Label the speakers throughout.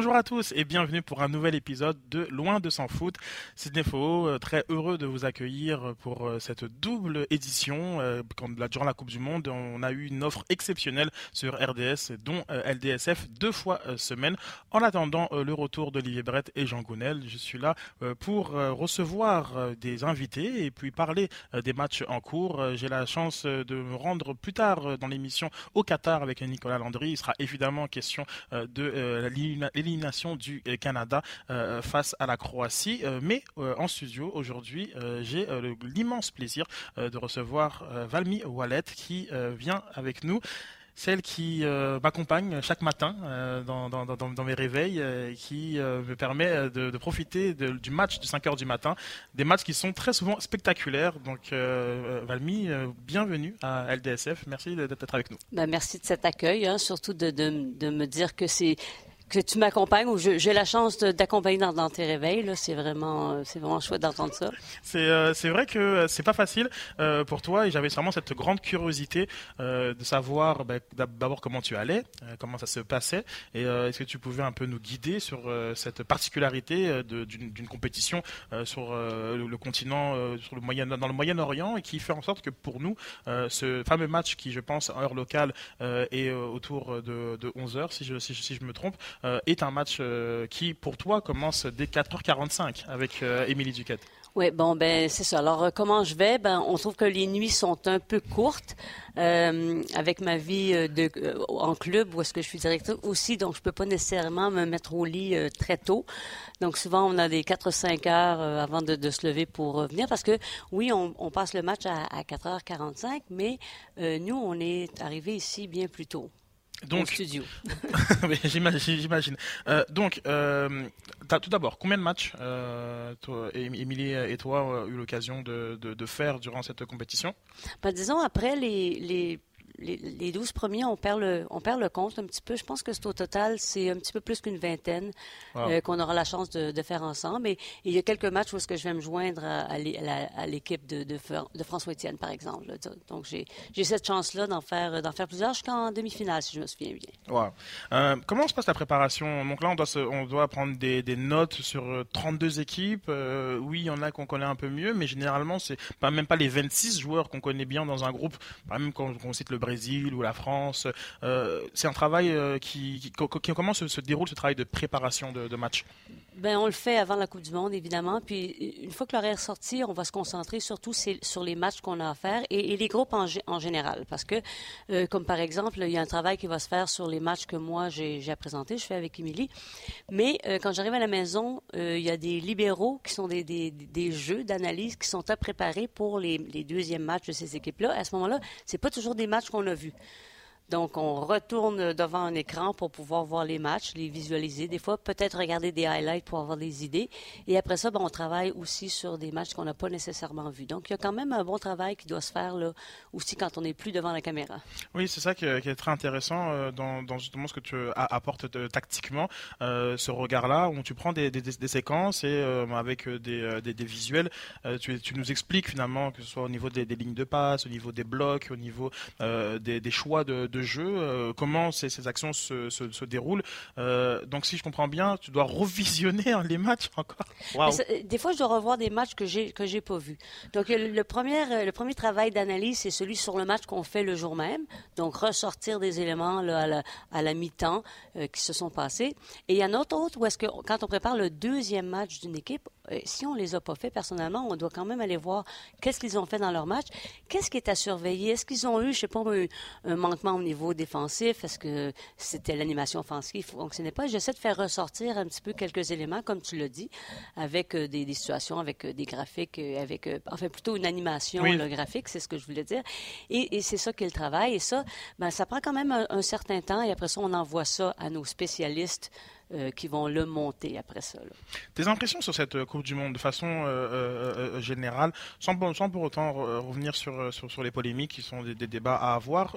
Speaker 1: Bonjour à tous et bienvenue pour un nouvel épisode de Loin de s'en foutre. Sidney Faux, euh, très heureux de vous accueillir pour euh, cette double édition. Euh, durant la Coupe du Monde, on a eu une offre exceptionnelle sur RDS, dont LDSF deux fois semaine. En attendant le retour d'Olivier Brett et Jean Gounel, je suis là pour recevoir des invités et puis parler des matchs en cours. J'ai la chance de me rendre plus tard dans l'émission au Qatar avec Nicolas Landry. Il sera évidemment question de la l'élimination du euh, Canada euh, face à la Croatie. Euh, mais en studio aujourd'hui, j'ai l'immense plaisir de recevoir Valmy Wallet qui vient avec nous celle qui m'accompagne chaque matin dans, mes réveils, qui me permet de, profiter du match de 5 heures du matin, des matchs qui sont très souvent spectaculaires. Donc, Valmy, bienvenue à LDSF. Merci d'être avec nous.
Speaker 2: Ben, merci de cet accueil, hein, surtout de, me dire que c'est que tu m'accompagnes ou j'ai la chance d'accompagner dans, tes réveils. C'est vraiment, euh, vraiment chouette d'entendre ça.
Speaker 1: C'est euh, vrai que euh, c'est pas facile pour toi et j'avais vraiment cette grande curiosité de savoir bah, d'abord comment tu allais, comment ça se passait et est-ce que tu pouvais un peu nous guider sur cette particularité d'une compétition sur le, continent, sur le moyen, dans le Moyen-Orient et qui fait en sorte que pour nous, ce fameux match qui, je pense, en heure locale est autour de, de 11 heures, si je, si, je me trompe, est un match euh, qui, pour toi, commence dès 4h45 avec euh, Émilie Duquette.
Speaker 2: Oui, bon, ben c'est ça. Alors, comment je vais? Ben, on trouve que les nuits sont un peu courtes avec ma vie en club où est-ce que je suis directrice aussi, donc je peux pas nécessairement me mettre au lit très tôt. Donc, souvent, on a des 4-5 heures avant de, se lever pour venir parce que, oui, on, passe le match à, à 4h45, mais nous, on est arrivé ici bien plus tôt. Donc, studio.
Speaker 1: j'imagine. Euh, donc, euh, tout d'abord, combien de matchs euh, toi, Émilie et toi ont eu l'occasion de, de, faire durant cette compétition?
Speaker 2: Ben, Disons, après les, les les, 12 premiers, on perd, le, on perd le compte un petit peu. Je pense que c'est au total, c'est un petit peu plus qu'une vingtaine euh, qu'on aura la chance de, faire ensemble. Et, il y a quelques matchs où est-ce que je vais me joindre à, l'équipe de, de, François Etienne, par exemple. Donc, j'ai cette chance-là d'en faire, faire plusieurs jusqu'en demi-finale, si je me souviens bien.
Speaker 1: Euh, comment se passe la préparation? Donc là, on doit, on doit prendre des, notes sur 32 euh, équipes. oui, il y en a qu'on connaît un peu mieux, mais généralement, c'est pas même pas les 26 joueurs qu'on connaît bien dans un groupe. Même quand on cite le Brésil ou la France. Euh, c'est un travail euh, qui, comment se, déroule ce travail de préparation de match?
Speaker 2: Ben, on le fait avant la Coupe du Monde, évidemment. Puis, une fois que l'horaire est sorti, on va se concentrer surtout sur les matchs qu'on a à faire et, les groupes en, général. Parce que, euh, comme par exemple, il y a un travail qui va se faire sur les matchs que moi, j'ai à présenter. Je fais avec Émilie. Mais quand j'arrive à la maison, il y a des libéraux qui sont des, des, jeux d'analyse qui sont à préparer pour les, les deuxièmes matchs de ces équipes-là. À ce moment-là, c'est pas toujours des matchs qu'on a vus. Donc, on retourne devant un écran pour pouvoir voir les matchs, les visualiser. Des fois, peut-être regarder des highlights pour avoir des idées. Et après ça, ben, on travaille aussi sur des matchs qu'on n'a pas nécessairement vus. Donc, il y a quand même un bon travail qui doit se faire là, aussi quand on n'est plus devant la caméra.
Speaker 1: Oui, c'est ça qui est, très intéressant euh, dans, justement ce que tu apportes euh, tactiquement, euh, ce regard-là, où tu prends des, séquences et avec des, visuels, tu, nous expliques finalement, que ce soit au niveau des, lignes de passe, au niveau des blocs, au niveau des, choix de jeu, euh, comment ces, actions se, se, déroulent. Euh, donc si je comprends bien, tu dois revisionner hein, les matchs encore.
Speaker 2: des fois, je dois revoir des matchs que j'ai que j'ai pas vus. Donc le premier le premier travail d'analyse, c'est celui sur le match qu'on fait le jour même. Donc ressortir des éléments là, à la, à la mi-temps euh, qui se sont passés. Et il y en a autre où est-ce que quand on prépare le deuxième match d'une équipe, si on les a pas fait personnellement, on doit quand même aller voir qu'est-ce qu'ils ont fait dans leur match, qu'est-ce qui est à surveiller, est-ce qu'ils ont eu, je sais pas, un, manquement au niveau défensif, est-ce que c'était l'animation offensive fonctionnait pas? J'essaie de faire ressortir un petit peu quelques éléments, comme tu l'as dit, avec euh, des, situations, avec euh, des graphiques, euh, avec, enfin plutôt une animation le graphique, c'est ce que je voulais dire. Et, c'est ça qu'il travaille. Et ça, ben, ça prend quand même un certain temps. Et après ça, on envoie ça à nos spécialistes euh, qui vont le monter après ça.
Speaker 1: Tes impressions sur cette euh, Coupe du Monde de façon euh, générale, sans, sans, pour autant revenir sur, sur, les polémiques qui sont des, débats à avoir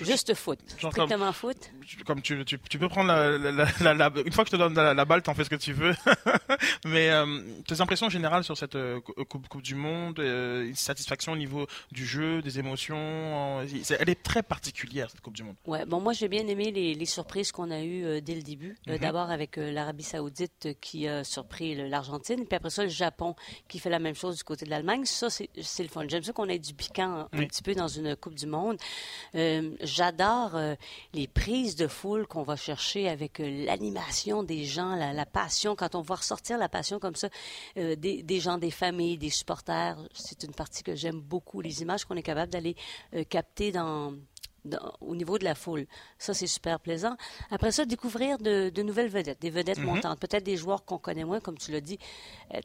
Speaker 2: Juste foot. Strictement foot.
Speaker 1: Comme tu, tu, peux prendre la, une fois que je te donne la, balle, t'en fais ce que tu veux. Mais euh, tes impressions générales sur cette euh, coupe, coupe, du Monde, euh, satisfaction au niveau du jeu, des émotions, elle est très particulière cette Coupe du Monde.
Speaker 2: Ouais, bon moi j'ai bien aimé les, les surprises qu'on a eues dès le début. Mhm. D'abord avec l'Arabie Saoudite qui a surpris l'Argentine, puis après ça le Japon qui fait la même chose du côté de l'Allemagne. Ça c'est le fun. J'aime ça qu'on ait du piquant un petit peu dans une Coupe du Monde. J'adore euh, les prises de foule qu'on va chercher avec euh, l'animation des gens, la, passion, quand on voit ressortir la passion comme ça, euh, des, des, gens, des familles, des supporters. C'est une partie que j'aime beaucoup, les images qu'on est capable d'aller capter dans, au niveau de la foule. Ça, c'est super plaisant. Après ça, découvrir de, nouvelles vedettes, des vedettes mhm. montantes, peut-être des joueurs qu'on connaît moins, comme tu l'as dit. Euh,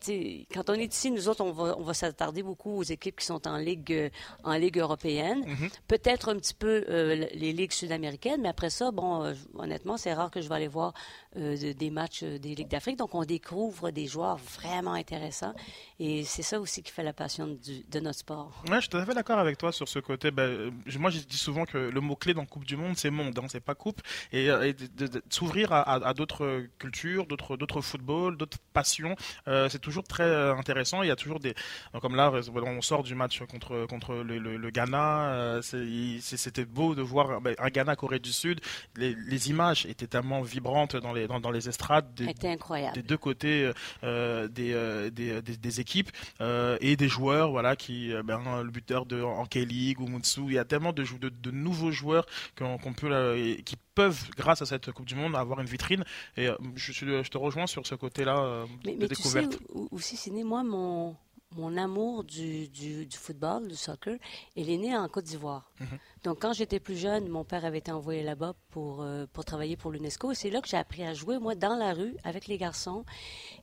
Speaker 2: quand on est ici, nous autres, on va, on va s'attarder beaucoup aux équipes qui sont en Ligue, euh, en ligue européenne, mhm. peut-être un petit peu euh, les ligues sud-américaines, mais après ça, bon, honnêtement, c'est rare que je vais aller voir des matchs des Ligues d'Afrique. Donc, on découvre des joueurs vraiment intéressants. Et c'est ça aussi qui fait la passion de notre sport.
Speaker 1: Ouais, je suis tout à fait d'accord avec toi sur ce côté. Ben, moi, je dis souvent que le mot-clé dans Coupe du Monde, c'est monde, hein, c'est pas coupe. Et, euh, de, s'ouvrir à, d'autres cultures, d'autres, d'autres footballs, d'autres passions, euh, c'est toujours très euh, intéressant. Il y a toujours des. Comme là, on sort du match contre, contre le, Ghana. c'était beau de voir ben, un Ghana-Corée du Sud. Les, images étaient tellement vibrantes dans les, dans, les estrades.
Speaker 2: Des,
Speaker 1: deux côtés des, des, des, équipes et des joueurs, voilà, qui, ben, le buteur de en K-League ou Mutsu. Il y a tellement de, de, de nouveaux joueurs qu'on peut, qui peuvent, grâce à cette Coupe du Monde, avoir une vitrine. Et euh, je, je te rejoins sur ce côté-là euh,
Speaker 2: de
Speaker 1: mais découverte.
Speaker 2: Tu sais, aussi, c'est moi, mon, mon amour du, du, football, du soccer, il est né en Côte d'Ivoire. Mhm. Donc, quand j'étais plus jeune, mon père avait été envoyé là-bas pour, euh, pour travailler pour l'UNESCO. C'est là que j'ai appris à jouer, moi, dans la rue, avec les garçons.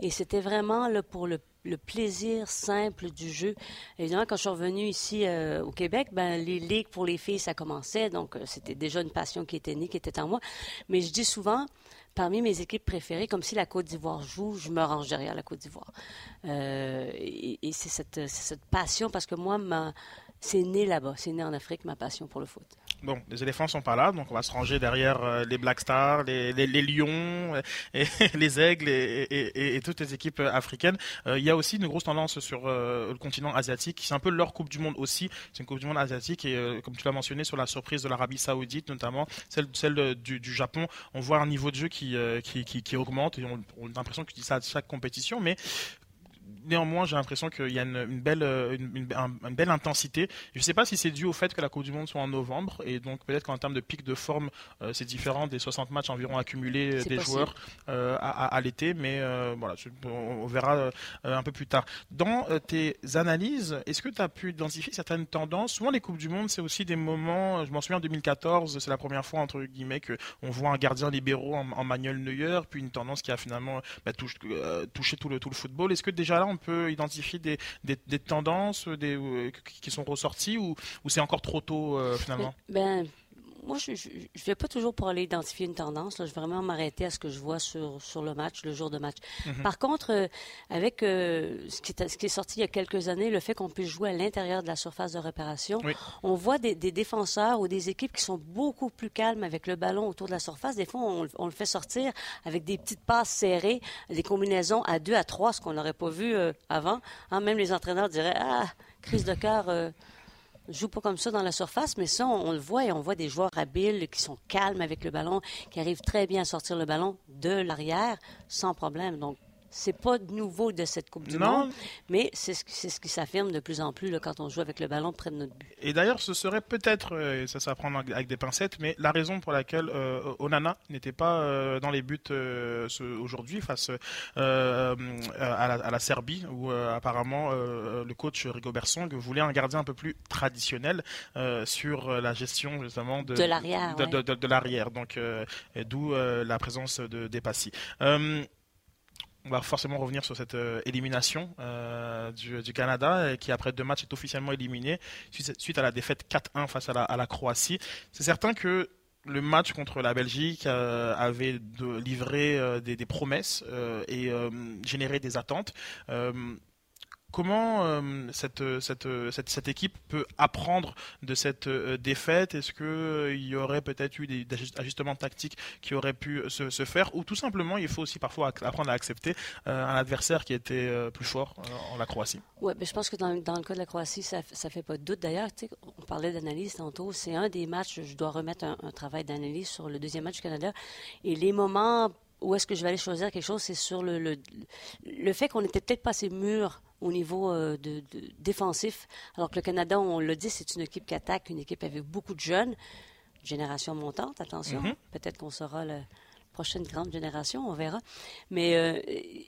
Speaker 2: Et c'était vraiment là, pour le, plaisir simple du jeu. Évidemment, quand je suis revenue ici euh, au Québec, ben, les ligues pour les filles, ça commençait. Donc, euh, c'était déjà une passion qui était née, qui était en moi. Mais je dis souvent, parmi mes équipes préférées, comme si la Côte d'Ivoire joue, je me range derrière la Côte d'Ivoire. Et, c'est cette, cette, passion, parce que moi, c'est né là-bas, c'est né en Afrique, ma passion pour le foot.
Speaker 1: Bon, les éléphants sont pas là, donc on va se ranger derrière euh, les Black Stars, les, lions, euh, les aigles et, toutes les équipes africaines. il y a aussi une grosse tendance sur le continent asiatique. C'est un peu leur Coupe du Monde aussi. C'est une Coupe du Monde asiatique et comme tu l'as mentionné sur la surprise de l'Arabie Saoudite notamment, celle, du, Japon, on voit un niveau de jeu qui, qui augmente et on, on a l'impression que tu dis ça à chaque compétition, mais néanmoins, j'ai l'impression qu'il y a une, belle, euh, une, belle intensité. Je ne sais pas si c'est dû au fait que la Coupe du Monde soit en novembre, et donc peut-être qu'en termes de pic de forme, euh, c'est différent des 60 matchs environ accumulés des joueurs euh, à, l'été, mais voilà, on, verra un peu plus tard. Dans tes analyses, est-ce que tu as pu identifier certaines tendances? Souvent, les Coupes du Monde, c'est aussi des moments, je m'en souviens en 2014, c'est la première fois, entre guillemets, qu'on voit un gardien libéraux en, Manuel Neuer, puis une tendance qui a finalement bah, touché tout le, tout le football. Est-ce que déjà là, on peut identifier des, tendances euh, qui sont ressorties ou, ou c'est encore trop tôt euh, finalement?
Speaker 2: Ben, moi, je ne vais pas toujours pour aller identifier une tendance. Je vais vraiment m'arrêter à ce que je vois sur, sur le match, le jour de match. Mhm. Par contre, euh, avec euh, ce, qui est, ce, qui est, sorti il y a quelques années, le fait qu'on puisse jouer à l'intérieur de la surface de réparation, on voit des, des, défenseurs ou des équipes qui sont beaucoup plus calmes avec le ballon autour de la surface. Des fois, on, on le fait sortir avec des petites passes serrées, des combinaisons à deux, à trois, ce qu'on n'aurait pas vu euh, avant. Hein, même les entraîneurs diraient Ah, crise de cœur joue pas comme ça dans la surface, mais ça, on, le voit et on voit des joueurs habiles qui sont calmes avec le ballon, qui arrivent très bien à sortir le ballon de l'arrière sans problème. Donc, c'est pas nouveau de cette Coupe du Monde, mais c'est ce, ce, qui s'affirme de plus en plus là, quand on joue avec le ballon près de notre but.
Speaker 1: Et d'ailleurs, ce serait peut-être, euh, ça ça prendre avec des pincettes, mais la raison pour laquelle euh, Onana n'était pas euh, dans les buts aujourd'hui face à la, Serbie, où apparemment le coach Rigobert Song voulait un gardien un peu plus traditionnel sur la gestion justement de,
Speaker 2: de l'arrière.
Speaker 1: De, l'arrière, donc d'où la présence de Depassi on va forcément revenir sur cette euh, élimination euh, du, Canada, euh, qui après deux matchs est officiellement éliminé suite, à la défaite 4-1 face à la, Croatie. C'est certain que le match contre la Belgique avait livré des, promesses et généré des attentes. Comment cette, cette, cette, équipe peut apprendre de cette défaite? Est-ce qu'il y aurait peut-être eu des ajustements tactiques qui auraient pu se, faire? Ou tout simplement, il faut aussi parfois apprendre à accepter un adversaire qui était plus fort en la Croatie
Speaker 2: Oui, mais je pense que dans, le cas de la Croatie, ça ne fait pas de doute. D'ailleurs, on parlait d'analyse tantôt. C'est un des matchs, je dois remettre un, travail d'analyse sur le deuxième match du Canada. Et les moments où est-ce que je vais aller choisir quelque chose, c'est sur le, le, fait qu'on n'était peut-être pas assez mûr au niveau euh, de, défensif, alors que le Canada, on l'a dit, c'est une équipe qui attaque, une équipe avec beaucoup de jeunes, génération montante, attention, mm-hmm. peut-être qu'on sera la prochaine grande génération, on verra. Mais euh,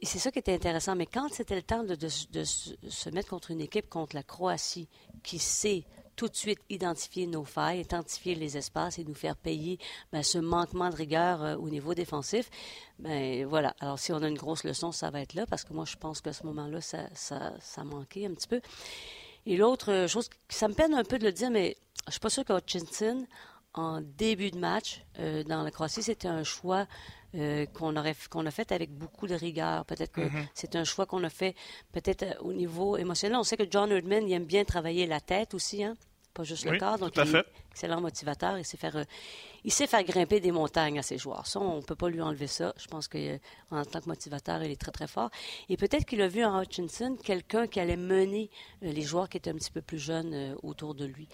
Speaker 2: c'est ça qui était intéressant. Mais quand c'était le temps de, de, se mettre contre une équipe, contre la Croatie, qui sait tout de suite identifier nos failles, identifier les espaces et nous faire payer ben, ce manquement de rigueur euh, au niveau défensif. Ben voilà. Alors si on a une grosse leçon, ça va être là parce que moi je pense qu'à ce moment-là, ça, ça, ça manquait un petit peu. Et l'autre chose, ça me peine un peu de le dire, mais je suis pas sûre qu'Hutchinson, en début de match euh, dans la Croatie, c'était un choix euh, qu'on aurait qu'on a fait avec beaucoup de rigueur. Peut-être que mm-hmm. c'est un choix qu'on a fait peut-être au niveau émotionnel. On sait que John Herdman, il aime bien travailler la tête aussi, hein? pas juste le corps. Donc, il est excellent motivateur. Il sait, faire, euh, il sait faire grimper des montagnes à ses joueurs. Ça, on ne peut pas lui enlever ça. Je pense qu'en euh, tant que motivateur, il est très, très fort. Et peut-être qu'il a vu en Hutchinson quelqu'un qui allait mener euh, les joueurs qui étaient un petit peu plus jeunes autour de lui.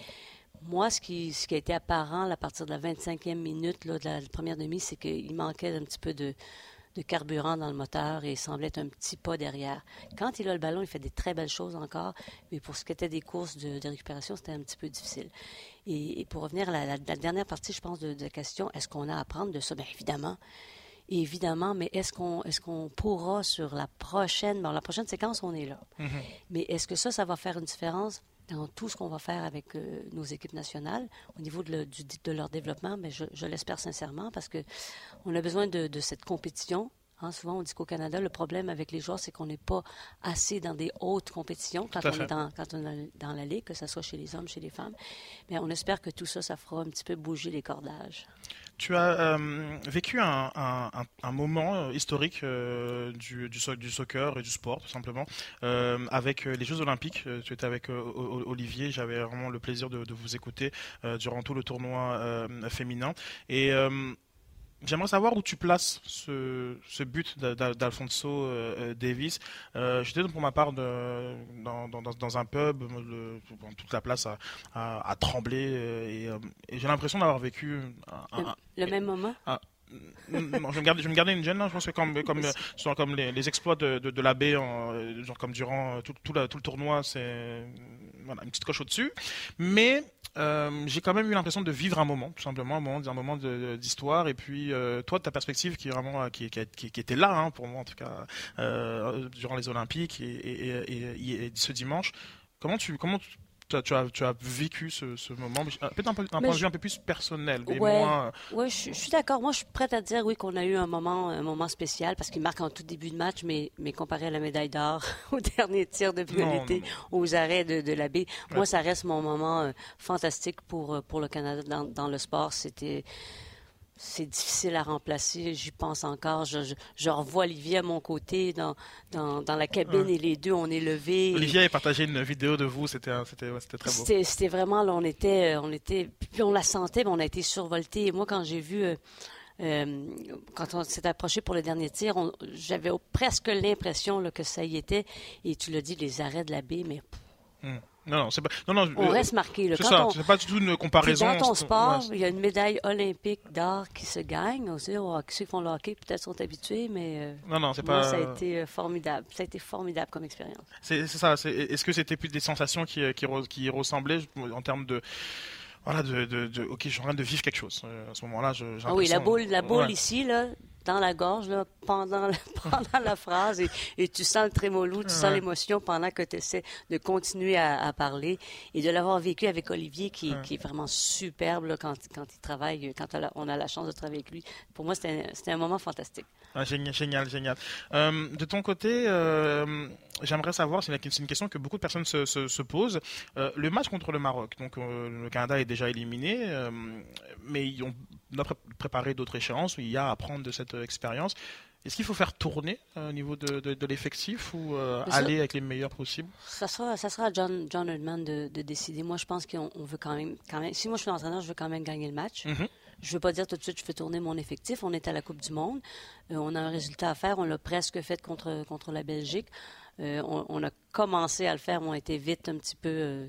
Speaker 2: Moi, ce qui, ce qui a été apparent à partir de la 25e minute là, de la première demi, c'est qu'il manquait un petit peu de, de carburant dans le moteur et il semblait être un petit pas derrière. Quand il a le ballon, il fait des très belles choses encore, mais pour ce qui était des courses de, récupération, c'était un petit peu difficile. Et, pour revenir à la, dernière partie, je pense, de, la question, est-ce qu'on a à apprendre de ça? Bien évidemment. Évidemment, mais est-ce qu'on est qu'on pourra sur la prochaine, bon, la prochaine séquence, on est là. Mm-hmm. Mais est-ce que ça, ça va faire une différence? Dans tout ce qu'on va faire avec euh, nos équipes nationales au niveau de, de leur développement, mais je, je l'espère sincèrement parce que on a besoin de, de cette compétition. Hein, souvent, on dit qu'au Canada, le problème avec les joueurs, c'est qu'on n'est pas assez dans des hautes compétitions quand on, est dans, quand on est dans la ligue, que ce soit chez les hommes, chez les femmes. Mais on espère que tout ça, ça fera un petit peu bouger les cordages.
Speaker 1: Tu as euh, vécu un, moment euh, historique euh, du, du, soccer et du sport, tout simplement, avec les Jeux Olympiques. Tu étais avec Olivier, j'avais vraiment le plaisir de, de vous écouter durant tout le tournoi féminin. Et J'aimerais savoir où tu places ce, ce but d'Alfonso euh, euh, Davis. Euh, J'étais pour ma part de, dans, dans, dans, un pub, le, toute la place a, a, tremblé et, et j'ai l'impression d'avoir vécu
Speaker 2: le, même moment.
Speaker 1: non, je, vais me garder, je me garder une gêne. Hein. Je pense que comme, comme, comme les, les exploits de, de, de l'abbé, genre comme durant tout, tout, tout le tournoi, c'est une petite coche au-dessus. Mais euh, j'ai quand même eu l'impression de vivre un moment, tout simplement, un moment, un moment d'histoire. Et puis, euh, toi, ta perspective qui vraiment, euh, qui, était là, hein, pour moi en tout cas, euh, durant les Olympiques et, ce dimanche. Comment tu, comment tu as, tu as, vécu ce, ce moment, peut-être un, peu, un point de vue un peu plus personnel.
Speaker 2: Oui, ouais, ouais, je, suis d'accord. Moi, je suis prête à dire oui qu'on a eu un moment, un moment spécial parce qu'il marque en tout début de match, mais, mais comparé à la médaille d'or, au dernier tir de vérité, aux arrêts de, de l'abbé, moi, ça reste mon moment euh, fantastique pour, euh, pour le Canada dans, dans le sport. C'était c'est difficile à remplacer, j'y pense encore. Je, je, revois Olivier à mon côté dans, dans, dans la cabine et les deux, on est levés.
Speaker 1: Olivier a partagé une vidéo de vous, c'était très beau.
Speaker 2: C'était vraiment, là, on était, on était, puis on la sentait, mais on a été survolté. Et moi, quand j'ai vu, euh, euh, quand on s'est approché pour le dernier tir, j'avais presque l'impression que ça y était. Et tu l'as dit, les arrêts de la baie, mais...
Speaker 1: Hmm. Non, c'est pas. Non, non,
Speaker 2: on reste marqué.
Speaker 1: C'est ça. C'est pas du tout une comparaison.
Speaker 2: Dans ton sport, il y a une médaille olympique d'or qui se gagne. Aussi, oh, ceux qui font le hockey peut-être sont habitués, mais. Euh,
Speaker 1: non, non, c'est pas.
Speaker 2: Ça a été euh, formidable. Ça a été formidable comme expérience.
Speaker 1: C'est ça. Est-ce que c'était plus des sensations qui, qui, qui ressemblaient en termes de voilà, de, de, de, ok, je suis en train de vivre quelque chose. Euh, à ce moment-là, je,
Speaker 2: ah oui, la boule, la boule ici, là, dans la gorge là, pendant, la, pendant la phrase et, et, tu sens le trémolo, tu sens l'émotion pendant que tu essaies de continuer à, à, parler et de l'avoir vécu avec Olivier qui, qui est vraiment superbe là, quand, quand il travaille, quand on a la chance de travailler avec lui. Pour moi, c'était un, un moment fantastique.
Speaker 1: Ah, génial, génial, génial. Euh, de ton côté, euh, j'aimerais savoir, c'est une, question que beaucoup de personnes se, se, se posent, euh, le match contre le Maroc. Donc le Canada est déjà éliminé, mais ils ont, on a préparé d'autres échéances où il y a à apprendre de cette expérience. Est-ce qu'il faut faire tourner au niveau de, l'effectif ou aller avec les meilleurs possibles?
Speaker 2: Ça sera, ça sera à John, John de, décider. Moi, je pense qu'on veut quand même, quand même. Si moi je suis entraîneur, je veux quand même gagner le match. Mm-hmm. Je ne veux pas dire tout de suite je fais tourner mon effectif. On est à la Coupe du Monde. on a un résultat à faire. On l'a presque fait contre, contre la Belgique. On, a commencé à le faire, on a été vite un petit peu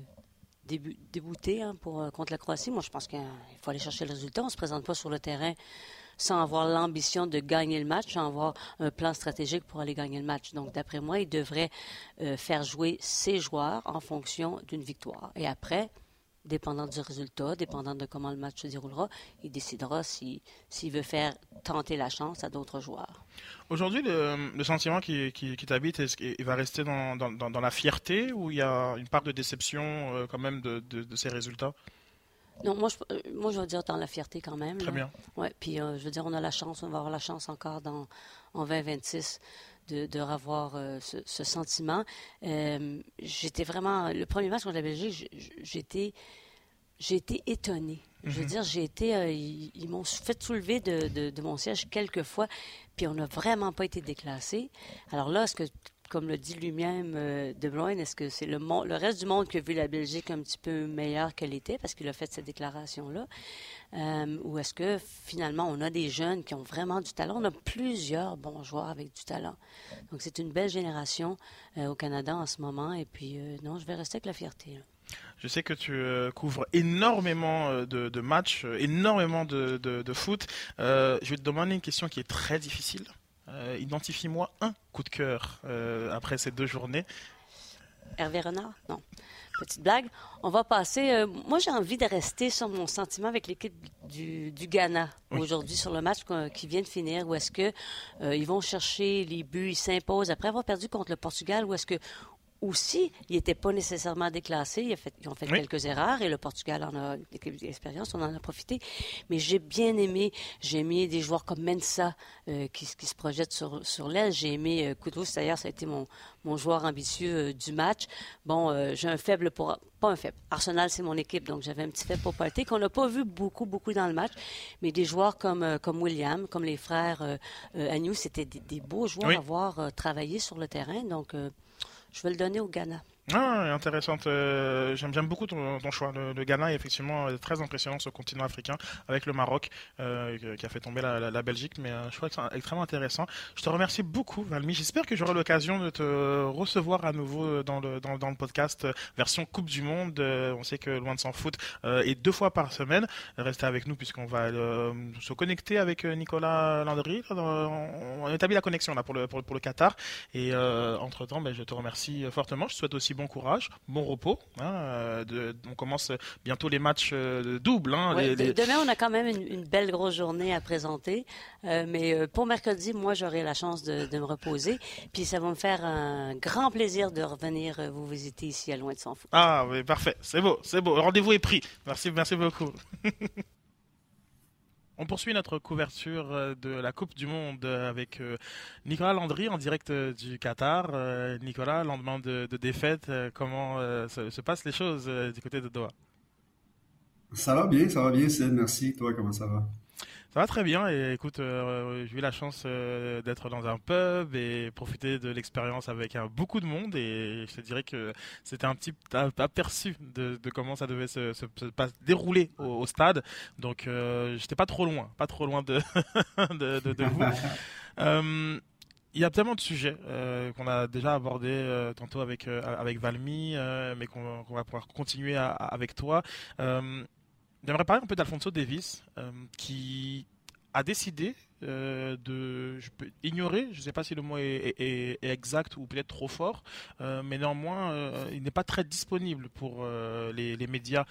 Speaker 2: débouté hein, pour, euh, contre la Croatie. Moi, je pense qu'il faut aller chercher le résultat. On ne se présente pas sur le terrain sans avoir l'ambition de gagner le match, sans avoir un plan stratégique pour aller gagner le match. Donc, d'après moi, il devrait euh, faire jouer ses joueurs en fonction d'une victoire. Et après, dépendant du résultat, dépendant de comment le match se déroulera, il décidera s'il veut faire tenter la chance à d'autres joueurs.
Speaker 1: Aujourd'hui, le, sentiment qui, qui, t'habite, est-ce qu'il va rester dans, dans, la fierté ou il y a une part de déception euh, quand même de, de, ces résultats?
Speaker 2: Non, moi je, euh, moi, je veux dire dans la fierté quand même.
Speaker 1: Très bien.
Speaker 2: Ouais, puis euh, je veux dire, on a la chance, on va avoir la chance encore dans, en 2026 de, de revoir ce, ce, sentiment. j'étais vraiment. Le premier match contre la Belgique, j'étais j'ai été étonnée. Je veux mhm. dire, j'ai été, euh, ils, m'ont fait soulever de, de, mon siège quelques fois, puis on n'a vraiment pas été déclassé. Alors là, est-ce que, comme le dit lui-même euh, De Bruyne, est-ce que c'est le, le reste du monde qui a vu la Belgique un petit peu meilleure qu'elle était parce qu'il a fait cette déclaration-là, euh, ou est-ce que finalement on a des jeunes qui ont vraiment du talent? On a plusieurs bons joueurs avec du talent. Donc c'est une belle génération au Canada en ce moment, et puis non, je vais rester avec la fierté.
Speaker 1: Je sais que tu euh, couvres énormément euh, de, matchs, euh, énormément de, foot. je vais te demander une question qui est très difficile. Identifie-moi un coup de cœur après ces deux journées.
Speaker 2: Hervé Renard? Non. Petite blague. On va passer. moi, j'ai envie de rester sur mon sentiment avec l'équipe du, Ghana aujourd'hui sur le match qui vient de finir. Où est-ce que ils vont chercher les buts, ils s'imposent après avoir perdu contre le Portugal. Ou est-ce que aussi, il n'était pas nécessairement déclassé. Ils, ont fait quelques erreurs et le Portugal en a l'expérience, on en a profité. Mais j'ai bien aimé, j'ai aimé des joueurs comme Mensa euh, qui, se projettent sur, sur l'aile. J'ai aimé euh, d'ailleurs, ça a été mon, mon joueur ambitieux euh, du match. Bon, euh, j'ai un faible pour, pas un faible. Arsenal, c'est mon équipe, donc j'avais un petit faible pour Partey qu'on n'a pas vu beaucoup, beaucoup dans le match. Mais des joueurs comme, comme William, comme les frères Agnew, c'était des, beaux joueurs à voir travailler sur le terrain. Donc, je vais le donner au Ghana.
Speaker 1: Ah, intéressante. Euh, j'aime, beaucoup ton, choix. Le, Ghana est effectivement euh, très impressionnant sur le continent africain avec le Maroc euh, qui a fait tomber la, Belgique, mais je crois que c'est extrêmement intéressant. Je te remercie beaucoup, Valmy. J'espère que j'aurai l'occasion de te recevoir à nouveau dans le, dans, le podcast version Coupe du Monde. on sait que Loin de s'en foot est deux fois par semaine. Restez avec nous puisqu'on va se connecter avec Nicolas Landry. On, établit la connexion là pour le, pour, le Qatar. Et entre-temps, ben, je te remercie fortement. Je souhaite aussi bon courage, bon repos. Hein, euh, on commence bientôt les matchs euh, doubles. Hein,
Speaker 2: demain, on a quand même une, belle grosse journée à présenter. Euh, mais pour mercredi, moi, j'aurai la chance de, me reposer. Puis ça va me faire un grand plaisir de revenir vous visiter ici à Loin de Sans Fou.
Speaker 1: Ah, oui, parfait. C'est beau, c'est beau. Rendez-vous est pris. Merci, merci beaucoup. On poursuit notre couverture euh, de la Coupe du Monde avec euh, Nicolas Landry en direct euh, du Qatar. Nicolas, lendemain de, défaite, comment se, passent les choses du côté de Doha?
Speaker 3: Ça va bien, ça va bien, Sid. Merci. Toi, comment ça va?
Speaker 1: Ça va très bien et écoute, euh, j'ai eu la chance euh, d'être dans un pub et profiter de l'expérience avec beaucoup de monde et je te dirais que c'était un petit aperçu de, comment ça devait se, dérouler au, stade. Donc euh, j'étais pas trop loin, pas trop loin de, de, vous. Il y a tellement de sujets qu'on a déjà abordés tantôt avec avec Valmy, mais qu'on va pouvoir continuer avec toi. J'aimerais parler un peu d'Alfonso Davis, euh, qui a décidé euh, de je peux ignorer, je ne sais pas si le mot est, exact ou peut-être trop fort, euh, mais néanmoins euh, il n'est pas très disponible pour les, médias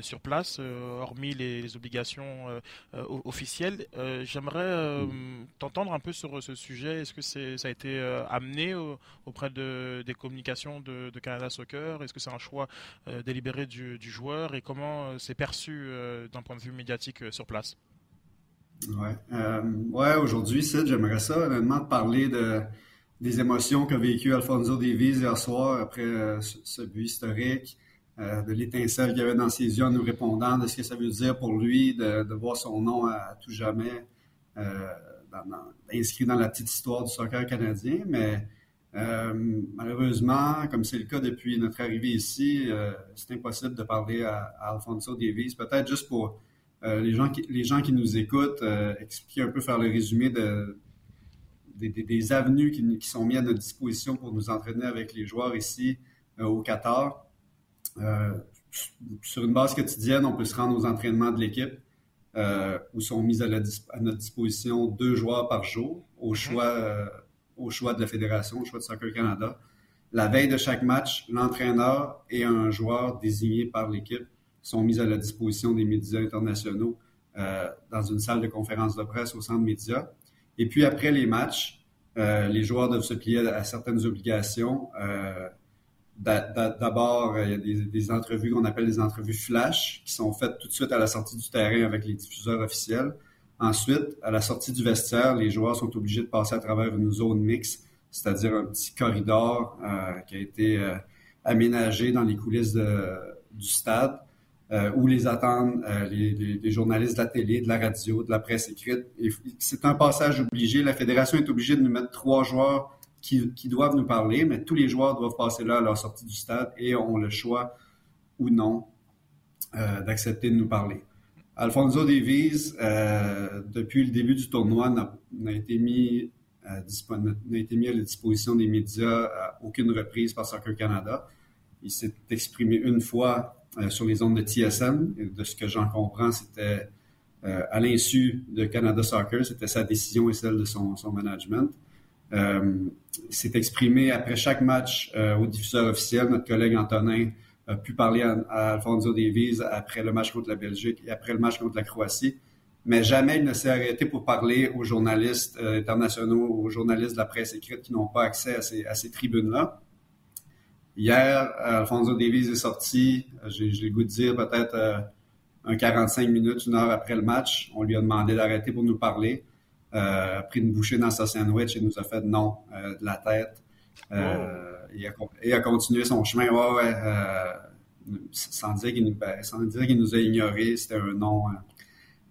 Speaker 1: sur place, hormis les, obligations officielles. J'aimerais t'entendre un peu sur ce sujet. Est-ce que ça a été amené auprès de, des communications de, Canada Soccer? Est-ce que c'est un choix délibéré du, du, joueur? Et comment c'est perçu d'un point de vue médiatique sur place?
Speaker 3: Ouais, euh, ouais aujourd'hui, Sid, j'aimerais ça, honnêtement, te parler de, des émotions qu'a vécu Alfonso Davies hier soir après euh, ce, but historique, euh, de l'étincelle qu'il y avait dans ses yeux en nous répondant de ce que ça veut dire pour lui de, de voir son nom à, tout jamais inscrit dans la petite histoire du soccer canadien, mais malheureusement, comme c'est le cas depuis notre arrivée ici, c'est impossible de parler à, Alfonso Davies. Peut-être juste pour les, gens qui, les gens qui nous écoutent, expliquer un peu, faire le résumé de, des, avenues qui, sont mises à notre disposition pour nous entraîner avec les joueurs ici au Qatar. sur une base quotidienne, on peut se rendre aux entraînements de l'équipe euh, où sont mis à, notre disposition deux joueurs par jour au mhm. choix, euh, au choix de la fédération, au choix de Soccer Canada. La veille de chaque match, l'entraîneur et un joueur désigné par l'équipe sont mis à la disposition des médias internationaux euh, dans une salle de conférence de presse au centre média. Et puis après les matchs, euh, les joueurs doivent se plier à, certaines obligations. Euh, D'abord, il y a des, entrevues qu'on appelle des entrevues flash qui sont faites tout de suite à la sortie du terrain avec les diffuseurs officiels. Ensuite, à la sortie du vestiaire, les joueurs sont obligés de passer à travers une zone mixte, c'est-à-dire un petit corridor qui a été aménagé dans les coulisses du stade, euh, où les attendent les, les, journalistes de la télé, de la radio, de la presse écrite. C'est un passage obligé. La fédération est obligée de nous mettre trois joueurs qui, doivent nous parler, mais tous les joueurs doivent passer là à leur sortie du stade et ont le choix ou non euh, d'accepter de nous parler. Alfonso Davies, euh, depuis le début du tournoi, n'a été mis euh, n'a été mis à la disposition des médias à aucune reprise par Soccer Canada. Il s'est exprimé une fois sur les ondes de TSN. De ce que j'en comprends, c'était à l'insu de Canada Soccer. C'était sa décision et celle de son, son management. Euh, s'est exprimé après chaque match euh, au diffuseur officiel. Notre collègue Antonin a pu parler à, Alfonso Davies après le match contre la Belgique et après le match contre la Croatie. Mais jamais il ne s'est arrêté pour parler aux journalistes euh, internationaux, aux journalistes de la presse écrite qui n'ont pas accès à ces tribunes-là. Hier, Alfonso Davies est sorti, j'ai le goût de dire peut-être un 45 minutes, une heure après le match. On lui a demandé d'arrêter pour nous parler euh, a pris une bouchée dans sa sandwich et nous a fait non euh, de la tête. Euh, il, a, continué son chemin. Ouais, sans dire qu'il nous, ben, nous a ignorés, c'était un non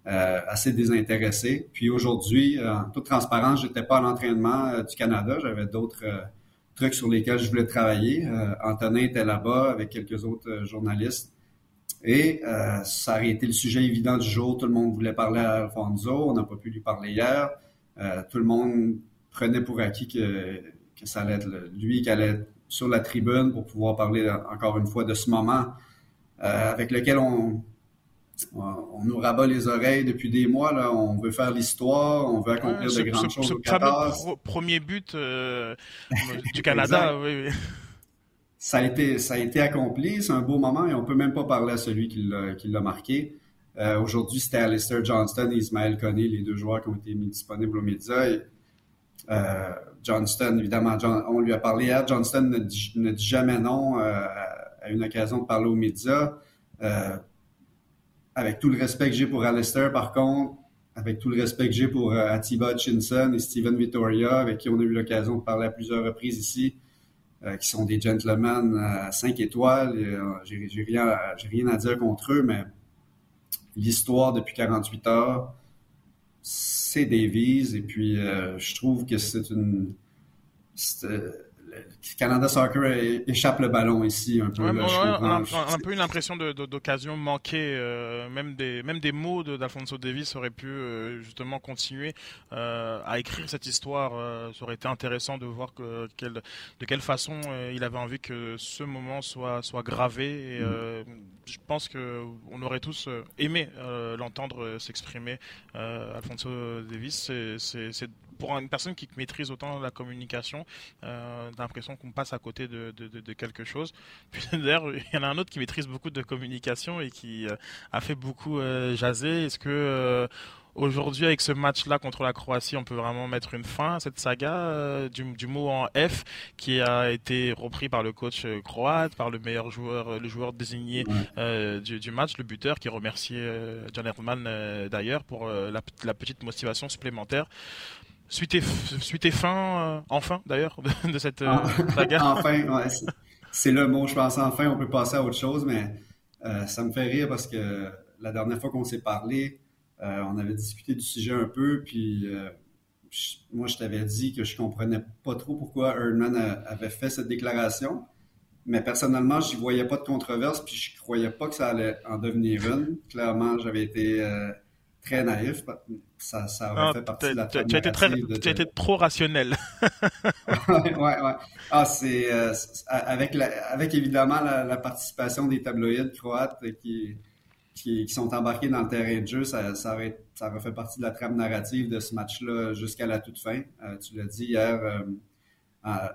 Speaker 3: assez désintéressé. Puis aujourd'hui, en toute transparence, j'étais pas à l'entraînement du Canada. J'avais d'autres trucs sur lesquels je voulais travailler. Antonin était là-bas avec quelques autres journalistes. Et euh, ça a été le sujet évident du jour. Tout le monde voulait parler à Alfonso. On n'a pas pu lui parler hier. Euh, tout le monde prenait pour acquis que, que ça allait être lui qui allait être sur la tribune pour pouvoir parler encore une fois de ce moment euh, avec lequel on, on nous rabat les oreilles depuis des mois. Là. On veut faire l'histoire, on veut accomplir de grandes choses. Ce
Speaker 1: fameux premier but du Canada, oui, oui
Speaker 3: ça a été, ça a été accompli. C'est un beau moment et on peut même pas parler à celui qui l'a marqué. Euh, Aujourd'hui, c'était Alistair Johnston et Ismaël Koné, les deux joueurs qui ont été mis disponibles aux médias. Et, euh, Johnston, évidemment, on lui a parlé hier. Johnston ne dit, ne dit jamais non euh, à une occasion de parler aux médias. Euh, avec tout le respect que j'ai pour Alistair, par contre, avec tout le respect que j'ai pour euh, Atiba Hutchinson et Steven Vittoria, avec qui on a eu l'occasion de parler à plusieurs reprises ici, euh, qui sont des gentlemen à 5 étoiles. Euh, j'ai rien, à dire contre eux, mais l'histoire depuis 48 heures, c'est Davies. Et puis, euh, je trouve que c'est une Canada Soccer échappe le ballon ici un peu.
Speaker 1: un peu une impression d'occasion manquée. Euh, même des même des mots d'Alfonso Davis auraient pu euh, justement continuer euh, à écrire cette histoire. ça aurait été intéressant de voir que, de quelle façon il avait envie que ce moment soit soit gravé. Et, mm. je pense que on aurait tous aimé l'entendre s'exprimer. Alfonso Davis, c'est pour une personne qui maîtrise autant la communication, euh, l'impression qu'on passe à côté de, quelque chose. Puis d'ailleurs, il y en a un autre qui maîtrise beaucoup de communication et qui euh, a fait beaucoup euh, jaser. Est-ce que euh, aujourd'hui, avec ce match-là contre la Croatie, on peut vraiment mettre une fin à cette saga du, mot en F qui a été repris par le coach croate, par le meilleur joueur, le joueur désigné du, match, le buteur, qui remerciait John Herman d'ailleurs pour la, la, petite motivation supplémentaire. Suite et, fin, euh, enfin d'ailleurs, de cette euh,
Speaker 3: saga. enfin, c'est le mot, je pense. Enfin, on peut passer à autre chose, mais euh, ça me fait rire parce que la dernière fois qu'on s'est parlé, on avait discuté du sujet un peu, puis moi, je t'avais dit que je comprenais pas trop pourquoi Erdman avait fait cette déclaration. Mais personnellement, je n'y voyais pas de controverse, puis je croyais pas que ça allait en devenir une. Clairement, j'avais été euh, très naïf. Ça, ça aurait fait partie de la
Speaker 1: Tu as été très, tu as été trop rationnel.
Speaker 3: ouais, ouais, ouais. Ah, c'est euh, avec avec évidemment la, participation des tabloïds croates qui, qui, sont embarqués dans le terrain de jeu, ça, ça, aurait, ça aurait fait partie de la trame narrative de ce match-là jusqu'à la toute fin. Euh, tu l'as dit hier.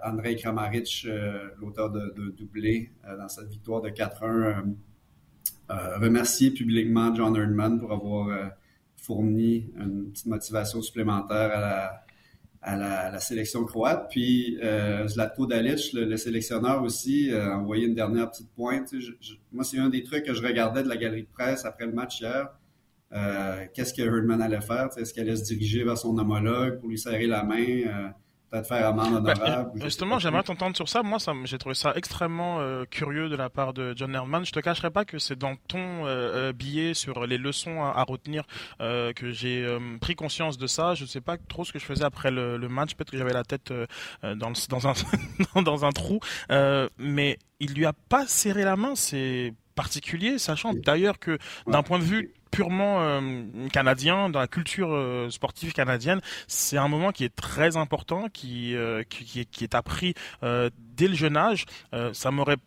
Speaker 3: Andrei Kramaric, euh, l'auteur de, de, doublé euh, dans cette victoire de 4-1, euh, remercier publiquement John Erdman pour avoir fourni une petite motivation supplémentaire à la, sélection croate. Puis Zlatko Dalic, le, sélectionneur aussi, a envoyé une dernière petite pointe. moi, c'est un des trucs que je regardais de la galerie de presse après le match hier. Qu'est-ce que Herdman allait faire? Est-ce qu'elle allait se diriger vers son homologue pour lui serrer la main? Peut-être faire amende bah,
Speaker 1: justement, j'aimerais t'entendre sur ça. Moi, ça, j'ai trouvé ça extrêmement euh, curieux de la part de John Herman. Je te cacherai pas que c'est dans ton euh, euh, billet sur les leçons à, retenir que j'ai pris conscience de ça. Je sais pas trop ce que je faisais après le, match. Peut-être que j'avais la tête dans, dans, un, dans un trou. mais il lui a pas serré la main. C'est particulier, sachant d'ailleurs que d'un point de vue purement euh, canadien, dans la culture euh, sportive canadienne, c'est un moment qui est très important, qui, euh, qui, qui, est appris dès le jeune âge. ça m'aurait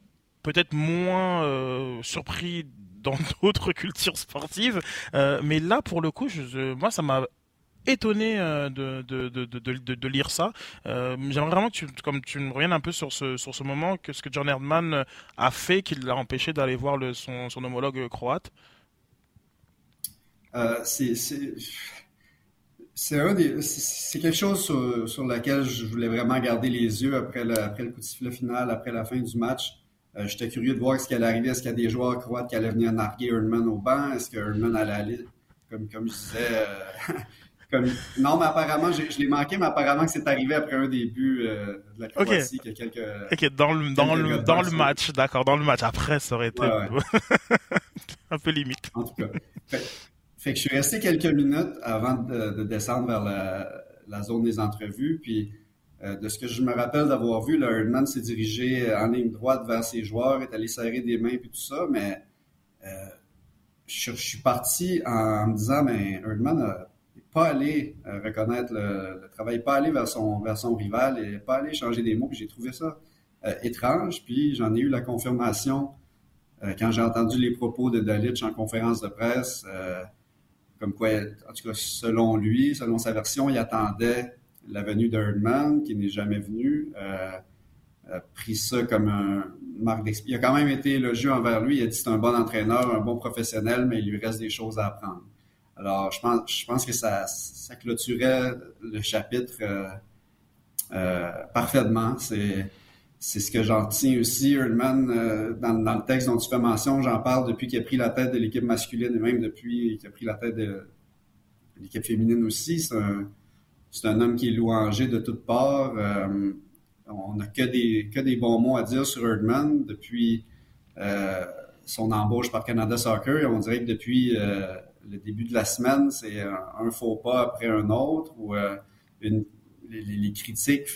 Speaker 1: peut-être moins surpris dans d'autres cultures sportives, mais là, pour le coup, je, moi, ça m'a étonné de, de, de, de, lire ça. J'aimerais vraiment que tu, comme tu me reviennes un peu sur ce, sur ce moment, que ce que John Erdman a fait qui l'a empêché d'aller voir son, son homologue croate.
Speaker 3: Euh, c'est quelque chose sur, sur, lequel je voulais vraiment garder les yeux après le, après le coup de sifflet final, après la fin du match. Euh, j'étais curieux de voir ce qui allait arriver. Est-ce qu'il y a des joueurs croates qui allaient venir narguer Erdman au banc? Est-ce que Erdman allait aller, comme, comme je disais, euh, comme... non, mais apparemment, je, l'ai manqué, mais apparemment que c'est arrivé après un début de la Croatie. Okay. quelques,
Speaker 1: ok, dans le, dans le, dans le match, d'accord, dans le match. Après, ça aurait été un peu limite.
Speaker 3: En tout cas. Fait que je suis resté quelques minutes avant de, descendre vers la, zone des entrevues. Puis, euh, de ce que je me rappelle d'avoir vu, le Herdman s'est dirigé en ligne droite vers ses joueurs, est allé serrer des mains puis tout ça. Mais euh, je, suis parti en, me disant, mais Herdman n'est pas allé euh, reconnaître le, travail, pas allé vers son, rival et pas allé changer des mots. Puis j'ai trouvé ça étrange. Puis j'en ai eu la confirmation quand j'ai entendu les propos de Dalitch en conférence de presse comme quoi, en tout cas, selon lui, selon sa version, il attendait la venue d'Erdman, qui n'est jamais venu. Euh, a pris ça comme un marque d'expérience. Il a quand même été élogieux envers lui. Il a dit c'est un bon entraîneur, un bon professionnel, mais il lui reste des choses à apprendre. Alors, je pense, que ça, clôturait le chapitre euh, euh, parfaitement. C'est c'est ce que j'en tiens aussi. Erdman, euh, dans, le texte dont tu fais mention, j'en parle depuis qu'il a pris la tête de l'équipe masculine et même depuis qu'il a pris la tête de, l'équipe féminine aussi. C'est un, homme qui est louangé de toutes parts. On n'a que des, que des bons mots à dire sur Erdman depuis son embauche par Canada Soccer. Et on dirait que depuis le début de la semaine, c'est un, faux pas après un autre ou une, les critiques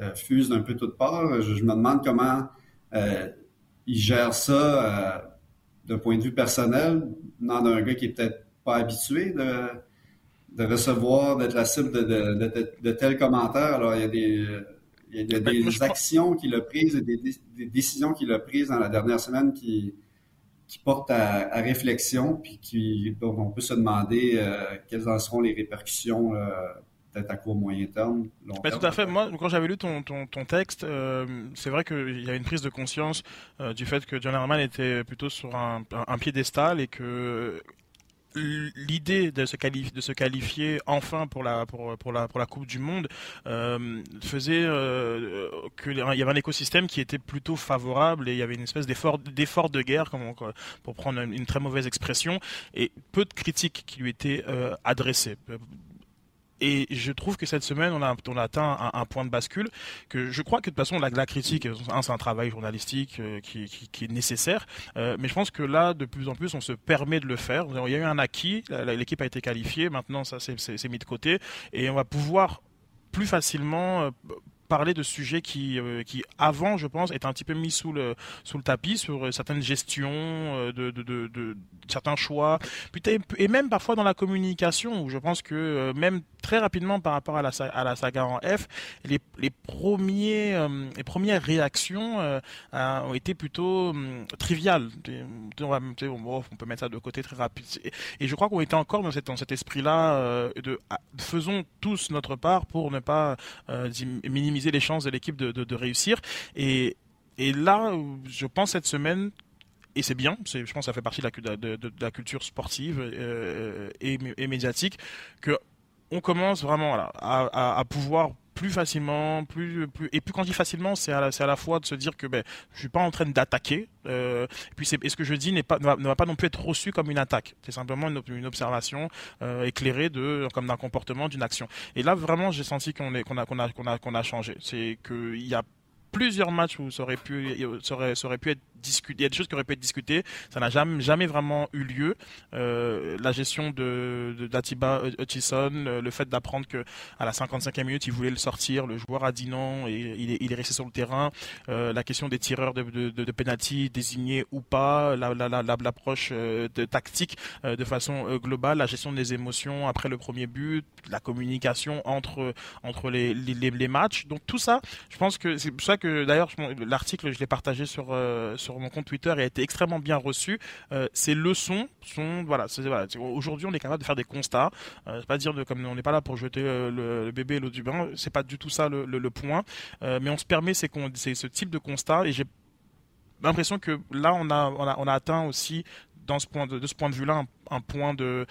Speaker 3: euh, fuse d'un peu toutes parts. Je, me demande comment euh, il gère ça euh, d'un point de vue personnel, dans un gars qui est peut-être pas habitué de, de recevoir, d'être la cible de, de, de, tels commentaires. Alors, il y a des, il y a des ben, actions qu'il a prises et des, décisions qu'il a prises dans la dernière semaine qui, qui portent à, réflexion, puis qui, on peut se demander quelles en seront les répercussions peut-être à court, moyen terme, long
Speaker 1: bah, Tout à fait. Moi, quand j'avais lu ton, ton, ton texte, euh, c'est vrai qu'il y a une prise de conscience euh, du fait que John Herman était plutôt sur un, un piédestal et que l'idée de se qualifier enfin pour la pour, la pour la Coupe du Monde euh, faisait euh, qu'il y avait un écosystème qui était plutôt favorable et il y avait une espèce d'effort d'effort de guerre pour prendre une, très mauvaise expression et peu de critiques qui lui étaient euh, adressées et je trouve que cette semaine, on a, atteint un, point de bascule que je crois que de toute façon, la, la critique, c'est un travail journalistique euh, qui, qui, est nécessaire, euh, mais je pense que là, de plus en plus, on se permet de le faire. Il y a eu un acquis, l'équipe a été qualifiée, maintenant ça c'est mis de côté, et on va pouvoir plus facilement euh, parler de sujets qui, euh, qui avant, je pense, étaient un petit peu mis sous le, sous le tapis sur euh, certaines gestions, euh, de, de, certains choix, et même parfois dans la communication, où je pense que même très rapidement par rapport à la, à la saga en F, les, les, premiers, les premières réactions ont été plutôt hum, triviales. On, peut mettre ça de côté très rapide. Et je crois qu'on était encore dans, cette, dans cet esprit-là de faisons tous notre part pour ne pas minimiser les chances de l'équipe de, réussir. Et, et là, je pense cette semaine et c'est bien, je pense que ça fait partie de la, culture sportive euh, et, médiatique, que on commence vraiment à, pouvoir plus facilement, plus, plus et puis quand je dis facilement, c'est à, la, à la fois de se dire que ben je suis pas en train d'attaquer, euh, et puis c'est, ce que je dis n'est pas ne va, pas non plus être reçu comme une attaque. C'est simplement une, une observation euh, éclairée de comme d'un comportement, d'une action. Et là vraiment j'ai senti qu'on est qu'on a qu'on a qu'on a qu'on a changé. C'est qu'il y a plusieurs matchs où ça aurait pu, ça aurait, pu être discuté. Il y a des choses qui auraient pu être discutées. Ça n'a jamais, jamais vraiment eu lieu. Euh, la gestion de, d'Atiba Hutchison, le fait d'apprendre que à la 55e minute, il voulait le sortir, le joueur a dit non et il est, resté sur le terrain. Euh, la question des tireurs de, de, penalty désignés ou pas, la, la, la, l'approche euh, tactique de façon globale, la gestion des émotions après le premier but, la communication entre entre les matchs. Donc tout ça, je pense que c'est pour ça que d'ailleurs l'article je l'ai partagé sur, euh, sur mon compte Twitter et a été extrêmement bien reçu. Euh, ces leçons sont voilà, aujourd'hui on est capable de faire des constats. Euh, c'est pas dire de, comme on n'est pas là pour jeter le, bébé et l'eau du bain, c'est pas du tout ça le, le, point. mais on se permet ce type de constat et j'ai l'impression que là on a, on a, on a atteint aussi de, ce point de vue-là un, point de,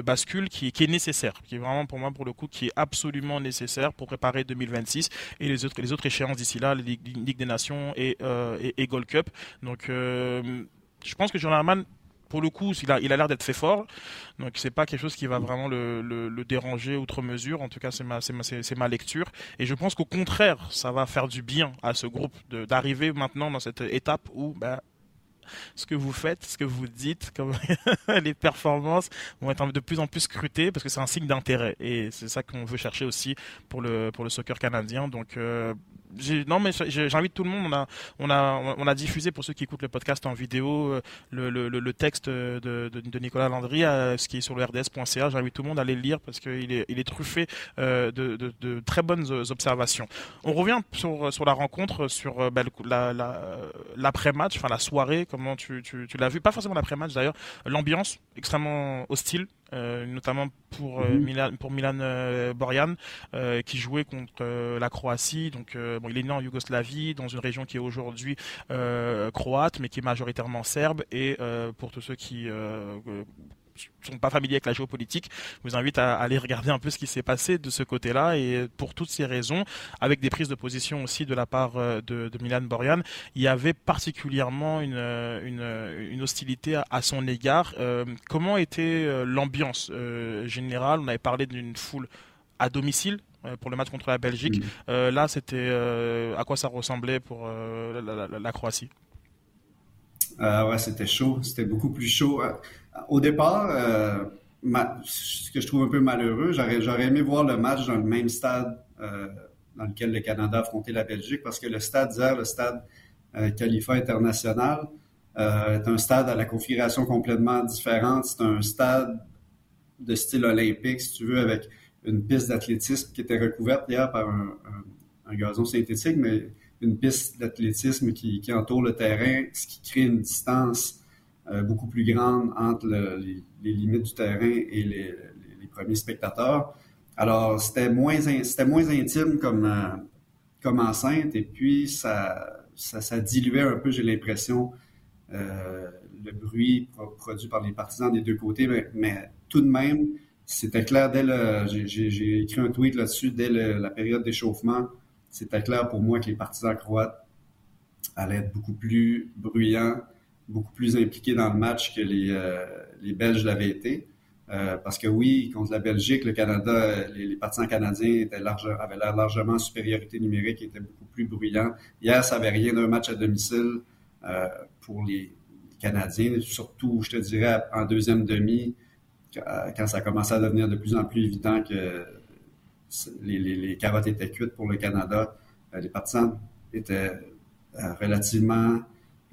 Speaker 1: bascule qui, est nécessaire, qui est vraiment pour moi pour le coup qui est absolument nécessaire pour préparer 2026 et les autres échéances d'ici là, les Ligue des Nations et, euh, et, Gold Cup. Donc euh, je pense que Jean Herman pour le coup, il a l'air d'être fait fort, donc c'est pas quelque chose qui va vraiment le, déranger outre mesure. En tout cas, c'est ma, lecture. Et je pense qu'au contraire, ça va faire du bien à ce groupe d'arriver maintenant dans cette étape où ben, ce que vous faites, ce que vous dites, comme les performances vont être de plus en plus scrutées parce que c'est un signe d'intérêt et c'est ça qu'on veut chercher aussi pour le soccer canadien. Donc euh, non mais j'invite tout le monde. On a, on a, on a diffusé pour ceux qui écoutent le podcast en vidéo euh, le, le, texte de, de, Nicolas Landry, euh, ce qui est sur le RDS.ca. J'invite tout le monde à aller le lire parce qu'il est, il est truffé euh, de, de, très bonnes observations. On revient sur, sur la rencontre, sur bah, l'après-match, enfin la soirée, comment tu, tu, tu l'as vu. Pas forcément l'après-match d'ailleurs. L'ambiance extrêmement hostile. Euh, notamment pour euh, mhm. Milan, pour Milan euh, Borjan, qui jouait contre la Croatie. Donc, bon, il est né en Yougoslavie, dans une région qui est aujourd'hui croate, mais qui est majoritairement serbe. Et pour tous ceux qui sont pas familiers avec la géopolitique, je vous invite à, aller regarder un peu ce qui s'est passé de ce côté-là. Et pour toutes ces raisons, avec des prises de position aussi de la part euh, de, Milan Borjan, il y avait particulièrement une, une, hostilité à, son égard. Euh, comment était euh, l'ambiance générale? On avait parlé d'une foule à domicile pour le match contre la Belgique. là, c'était à quoi ça ressemblait pour la, Croatie?
Speaker 3: Ouais, c'était chaud. C'était beaucoup plus chaud. Au départ, euh, ce que je trouve un peu malheureux, j'aurais aimé voir le match dans le même stade euh, dans lequel le Canada affrontait la Belgique, parce que le stade Zer, le stade euh, International, euh, est un stade à la configuration complètement différente. C'est un stade de style olympique, si tu veux, avec une piste d'athlétisme qui était recouverte d'ailleurs par un, gazon synthétique, mais une piste d'athlétisme qui, entoure le terrain, ce qui crée une distance beaucoup plus grande entre les, limites du terrain et les, premiers spectateurs. Alors, c'était moins, c'était moins intime comme, euh, comme enceinte et puis ça, ça, diluait un peu, j'ai l'impression, euh, le bruit produit par les partisans des deux côtés, mais, tout de même, c'était clair dès le. J'ai écrit un tweet là-dessus dès la période d'échauffement. C'était clair pour moi que les partisans croates allaient être beaucoup plus bruyants, beaucoup plus impliqués dans le match que les, euh, les Belges l'avaient été. parce que oui, contre la Belgique, le Canada, les, partisans canadiens avaient l'air largement en supériorité numérique, étaient beaucoup plus bruyants. Hier, ça n'avait rien d'un match à domicile pour les, Canadiens, surtout, je te dirais, en deuxième demi, quand ça a commencé à devenir de plus en plus évident que les, carottes étaient cuites pour le Canada, euh, les partisans étaient euh, relativement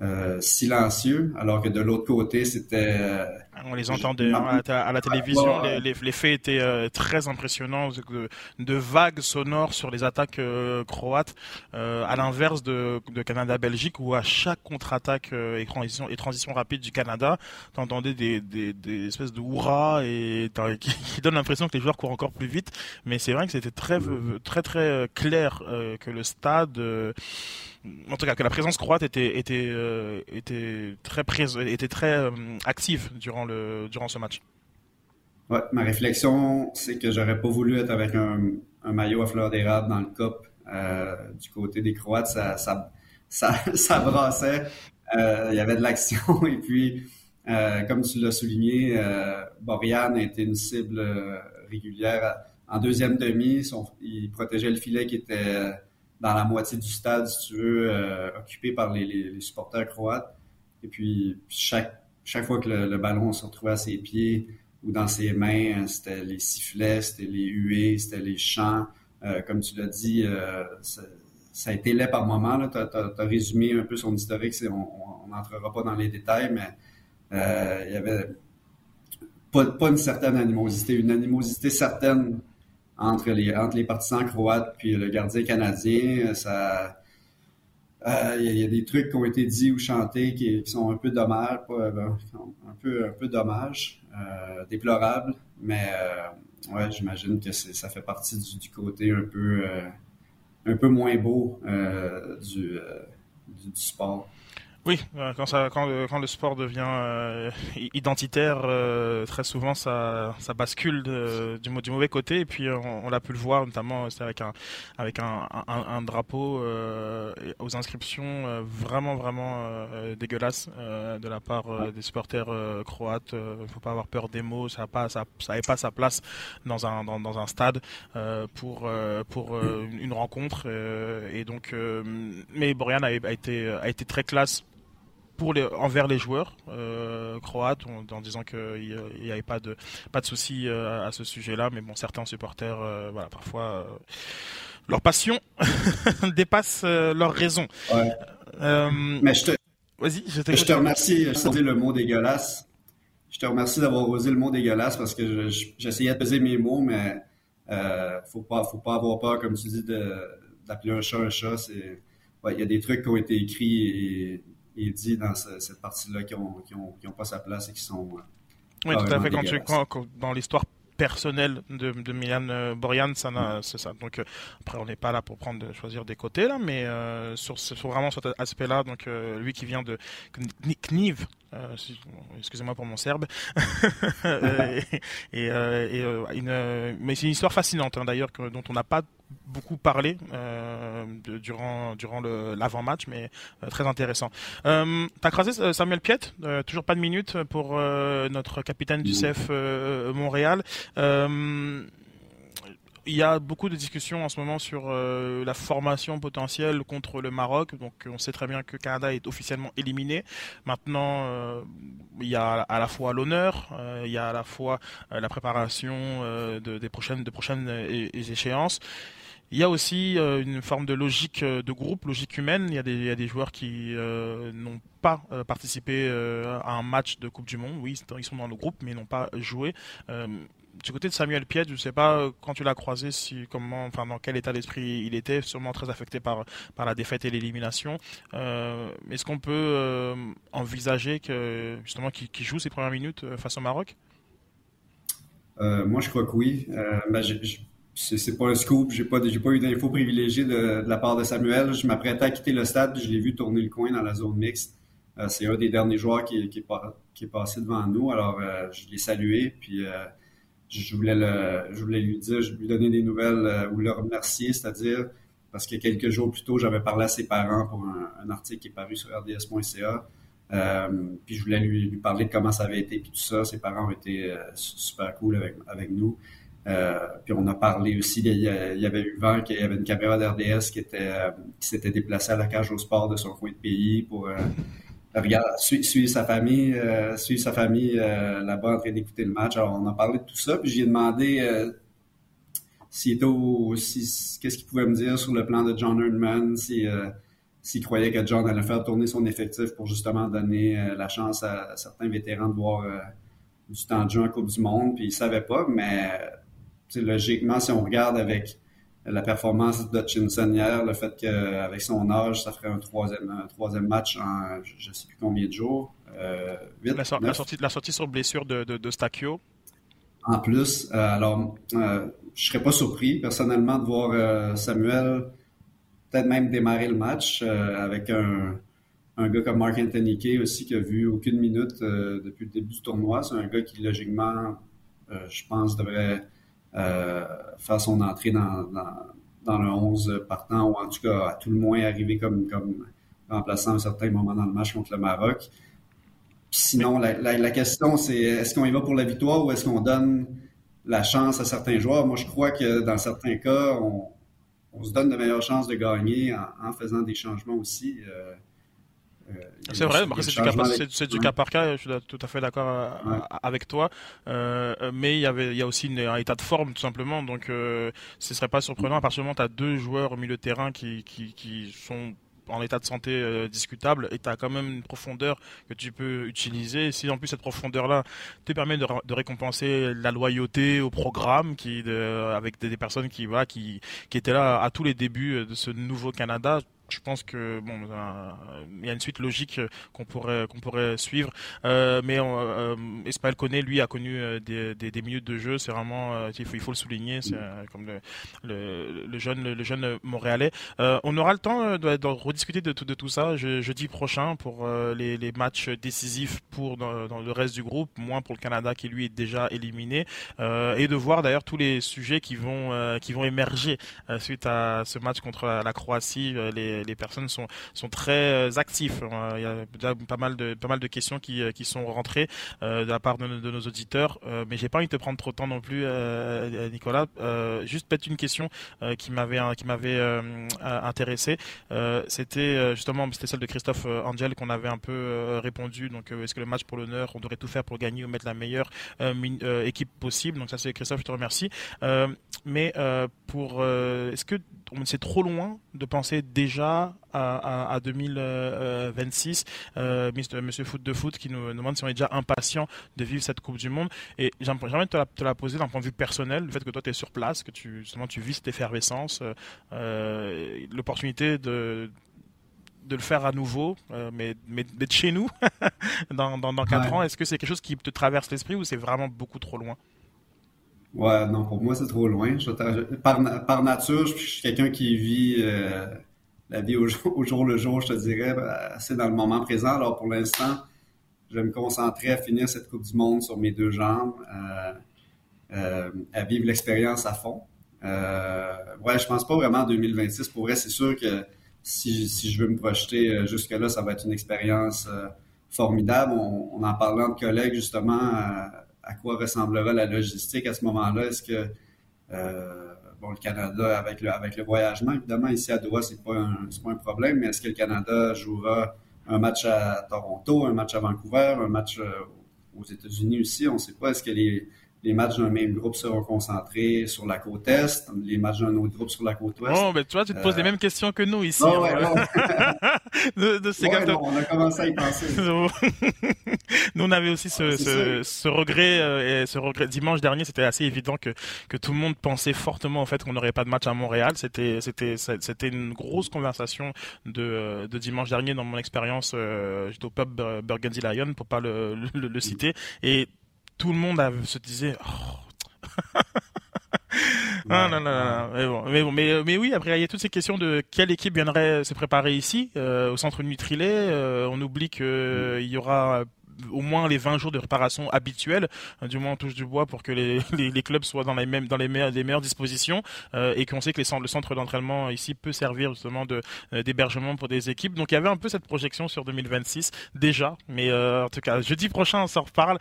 Speaker 3: euh, silencieux, alors que de l'autre côté, c'était... Euh,
Speaker 1: On les entendait à, la télévision, les, les, faits étaient euh, très impressionnants, de, vagues sonores sur les attaques croates, à l'inverse de, de Canada-Belgique, où à chaque contre-attaque et, transition, et transition rapide du Canada, tu entendais des, des, des, espèces de hurrahs et, qui, qui donnent l'impression que les joueurs courent encore plus vite, mais c'est vrai que c'était très, très, très clair que le stade en tout cas que la présence croate était euh, très euh, active durant ce match.
Speaker 3: Ouais, ma réflexion, c'est que j'aurais pas voulu être avec un, maillot à fleur d'érable dans le COP euh, du côté des Croates, ça ça ça, brassait, il y avait de l'action et puis comme tu l'as souligné, Borian a été une cible régulière. En deuxième demi, il protégeait le filet qui était dans la moitié du stade, si tu veux, euh, occupé par les, supporters croates. Et puis, chaque, chaque fois que le, ballon se retrouvait à ses pieds ou dans ses mains, c'était les sifflets, c'était les huées, c'était les chants. Euh, comme tu l'as dit, euh, ça, ça, a été laid par moment. Tu as, résumé un peu son historique. On n'entrera pas dans les détails, mais euh, il y avait pas, pas une certaine animosité, une animosité certaine entre les, entre les partisans croates puis le gardien canadien. Ça, euh, il y, a des trucs qui ont été dits ou chantés qui, sont un peu dommages, euh, un peu, un peu euh, déplorables, mais ouais, j'imagine que ça fait partie du, côté un peu, un peu moins beau du, du, sport.
Speaker 1: Oui, euh, quand, ça, quand, quand le sport devient euh, identitaire, euh, très souvent ça, ça bascule de, du, du, mauvais côté. Et puis on, l'a pu le voir, notamment avec un, avec un, un, un drapeau aux inscriptions vraiment vraiment dégueulasses de la part des supporters croates. Il faut pas avoir peur des mots, ça n'a pas, ça, pas sa place dans un, dans, un stade pour, pour une, rencontre. et donc, mais Borian a, été, a été très classe pour les, envers les joueurs euh, croates en, disant qu'il n'y avait pas de, pas de souci euh, à ce sujet-là. Mais bon, certains supporters, euh, voilà, parfois, leur passion dépasse leur raison.
Speaker 3: mais je te,
Speaker 1: Vas-y, je,
Speaker 3: je te remercie. Je te le mot dégueulasse. Je te remercie d'avoir osé le mot dégueulasse parce que j'essayais de peser mes mots, mais euh, faut pas, faut pas avoir peur, comme tu dis, d'appeler un chat un chat. C'est, il y a des trucs qui ont été écrits et il dit dans cette partie-là qui n'ont ont, pas sa place et qui sont. Euh,
Speaker 1: oui, tout à fait. Quand tu, quand, dans l'histoire personnelle de, de Milan euh, Borian, ça c'est ça. Donc euh, après, on n'est pas là pour prendre choisir des côtés là, mais sur, sur, vraiment cet aspect-là, donc lui qui vient de Kniv, euh, excusez-moi pour mon serbe. et, une, mais c'est une histoire fascinante hein, d'ailleurs dont on n'a pas beaucoup parlé euh, durant durant l'avant-match, mais euh, très intéressant. Euh, T'as crasé Samuel Piet, toujours pas de minutes pour notre capitaine du CF Montréal il y a beaucoup de discussions en ce moment sur euh, la formation potentielle contre le Maroc. Donc on sait très bien que Canada est officiellement éliminé. Maintenant, euh, il y a à la fois l'honneur, euh, il y a à la fois la préparation de, des prochaines, de prochaines échéances. Il y a aussi une forme de logique de groupe, logique humaine. Il y a des, joueurs qui n'ont pas participé à un match de Coupe du Monde. Oui, ils sont dans le groupe, mais n'ont pas joué du côté de Samuel Piet, je ne sais pas euh, quand tu l'as croisé, comment, enfin dans quel état d'esprit il était, sûrement très affecté par la défaite et l'élimination. Euh, Est-ce qu'on peut euh, envisager justement qu'il joue ses premières minutes euh, face au Maroc?
Speaker 3: Moi, je crois que oui. Ben, c'est pas un scoop, j'ai pas, pas eu d'infos privilégiées de, la part de Samuel. Je m'apprêtais à quitter le stade, je l'ai vu tourner le coin dans la zone mixte. c'est un des derniers joueurs qui, est, passé devant nous, alors je l'ai salué, puis je voulais, le, je voulais lui dire, je lui donner des nouvelles euh, ou le remercier, c'est-à-dire parce que quelques jours plus tôt, j'avais parlé à ses parents pour un, article qui est paru sur rds.ca. puis je voulais lui, parler de comment ça avait été, puis tout ça. Ses parents ont été super cool avec nous. Puis on a parlé aussi, il y, avait eu vent qu'il y avait une caméra d'RDS qui était qui s'était déplacée à la cage au sport de son coin de pays pour regarde, suivre sa famille, euh, sa famille euh, là-bas en train d'écouter le match. Alors, on a parlé de tout ça, puis j'ai demandé euh, s'il était si, qu'est-ce qu'il pouvait me dire sur le plan de John Erdman, si, euh, s'il croyait que John allait faire tourner son effectif pour justement donner la chance à, certains vétérans de voir du temps de jeu en Coupe du Monde, puis il savait pas, mais logiquement, si on regarde avec la performance d'Hutchinson hier, le fait qu'avec son âge, ça ferait un troisième, troisième match en je ne sais plus combien de jours. Euh,
Speaker 1: la, sortie, la sortie sur blessure de, de.
Speaker 3: En plus, euh, alors, euh, je serais pas surpris personnellement de voir euh, Samuel peut-être même démarrer le match avec un, un gars comme Mark Anthony Kay aussi qui a vu aucune minute depuis le début du tournoi. C'est un gars qui logiquement, je pense, devrait faire son entrée dans, dans, le 11 partant, ou en tout cas, à tout le moins, arriver comme, comme remplaçant à un certain moment dans le match contre le Maroc. sinon, la, la, question, c'est est-ce qu'on y va pour la victoire ou est-ce qu'on donne la chance à certains joueurs? Moi, je crois que dans certains cas, on, on se donne de meilleures chances de gagner en, faisant des changements aussi. Euh,
Speaker 1: euh, c'est vrai, c'est du, cas par cas, je suis tout à fait d'accord euh, avec toi. Euh, mais il y avait, il y a aussi un état de forme tout simplement, donc ce ce serait pas surprenant à partir du moment où tu as deux joueurs au milieu de terrain qui, qui, qui sont en état de santé discutable et tu as quand même une profondeur que tu peux utiliser. Si en plus cette profondeur-là te permet de, de, récompenser la loyauté au programme qui, de, avec des, des, personnes qui, voilà, qui, qui étaient là à tous les débuts de ce nouveau Canada, je pense que bon, euh, il y a une suite logique qu'on pourrait qu'on pourrait suivre. Euh, mais euh, Espal connaît, lui, a connu des, des, minutes de jeu. C'est vraiment, il faut il faut le souligner. C'est comme le, le, jeune le, jeune Montréalais. on aura le temps de, rediscuter de tout de tout ça jeudi prochain pour les, les matchs décisifs pour dans, dans, le reste du groupe, moins pour le Canada qui lui est déjà éliminé, et de voir d'ailleurs tous les sujets qui vont qui vont émerger suite à ce match contre la Croatie. les les, personnes sont, sont très euh, actifs. Euh, il y a pas mal de, pas mal de questions qui, euh, qui sont rentrées de la part de, nos auditeurs, mais j'ai pas envie de te prendre trop de temps non plus, Nicolas. juste peut-être une question qui m'avait qui m'avait intéressé. c'était justement c'était celle de Christophe Angel qu'on avait un peu répondu. Donc est-ce que le match pour l'honneur, on devrait tout faire pour gagner ou mettre la meilleure équipe possible? Donc ça c'est Christophe, je te remercie. mais pour est-ce que c'est trop loin de penser déjà à, 2026. Euh, Monsieur Foot de Foot qui nous demande si on est déjà impatient de vivre cette Coupe du Monde. Et j'aimerais te, te la, poser d'un point de vue personnel, le fait que toi tu es sur place, que tu, justement, tu vis cette effervescence, euh, euh, l'opportunité de de le faire à nouveau, mais, mais d'être chez nous dans, dans, 4 ans, est-ce que c'est quelque chose qui te traverse l'esprit ou c'est vraiment beaucoup trop loin?
Speaker 3: Ouais, non, pour moi, c'est trop loin. par, par nature, je suis quelqu'un qui vit euh, la vie au jour, le jour, je te dirais, assez dans le moment présent. Alors, pour l'instant, je vais me concentrer à finir cette Coupe du Monde sur mes deux jambes, euh, euh, à vivre l'expérience à fond. Euh, ouais, je pense pas vraiment en 2026. Pour vrai, c'est sûr que si, je veux me projeter jusque-là, ça va être une expérience formidable. On, on en parlant de collègues, justement, à quoi ressemblera la logistique à ce moment-là. Est-ce que euh, bon, le Canada, avec le, avec le voyagement, évidemment, ici à Doha, c'est pas un, pas un problème, mais est-ce que le Canada jouera un match à Toronto, un match à Vancouver, un match euh, aux États-Unis aussi? On ne sait pas. Est-ce que les, les matchs d'un même groupe seront concentrés sur la côte Est, les matchs d'un autre groupe sur la côte Ouest.
Speaker 1: Oh, ben tu vois, tu te poses les euh, mêmes questions que nous ici. Oh,
Speaker 3: ouais, de, de on a commencé à y penser.
Speaker 1: nous, on avait aussi ce, ce, ce, regret, euh, et ce regret. Dimanche dernier, c'était assez évident que, que tout le monde pensait fortement en fait qu'on n'aurait pas de match à Montréal. C'était, c'était, c'était une grosse conversation de, de dimanche dernier dans mon expérience. Euh, j'étais au pub Burgundy Lion pour pas le, le, le citer et tout le monde se disait. Oh. Ah, non, non, non, mais bon, mais bon, mais, mais oui, après il y a toutes ces questions de quelle équipe viendrait se préparer ici, euh, au centre Nutrilet. Euh, on oublie que mm. il y aura au moins les 20 jours de réparation habituels, du moins on touche du bois pour que les, les, clubs soient dans les mêmes dans les meilleures, les meilleures dispositions et qu'on sait que les, le centre d'entraînement ici peut servir justement de d'hébergement pour des équipes. Donc il y avait un peu cette projection sur 2026 déjà, mais en tout cas jeudi prochain on s'en reparle.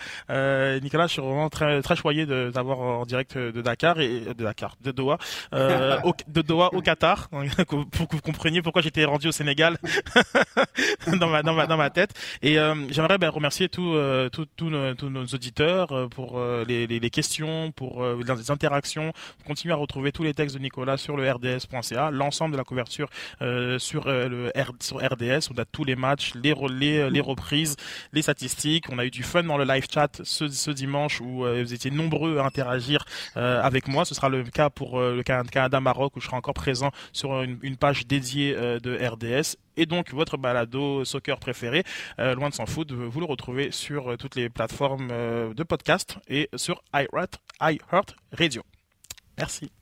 Speaker 1: Nicolas, je suis vraiment très très choyé d'avoir en direct de Dakar et de Dakar, de Doha, au, de Doha au Qatar, pour que vous compreniez pourquoi j'étais rendu au Sénégal dans ma dans ma dans ma tête. Et euh, j'aimerais ben, remercier tous euh, tous nos, auditeurs euh, pour les, les, questions, pour les interactions. Continuez à retrouver tous les textes de Nicolas sur le rds.ca, l'ensemble de la couverture sur le RDS. On a tous les matchs, les, les les reprises, les statistiques. On a eu du fun dans le live chat ce, dimanche où vous étiez nombreux à interagir avec moi. Ce sera le cas pour le Canada-Maroc où je serai encore présent sur une page dédiée de RDS et donc votre balado soccer préféré, euh, loin de s'en foutre, vous le retrouvez sur euh, toutes les plateformes euh, de podcast et sur iHeart, iHeart Radio. Merci.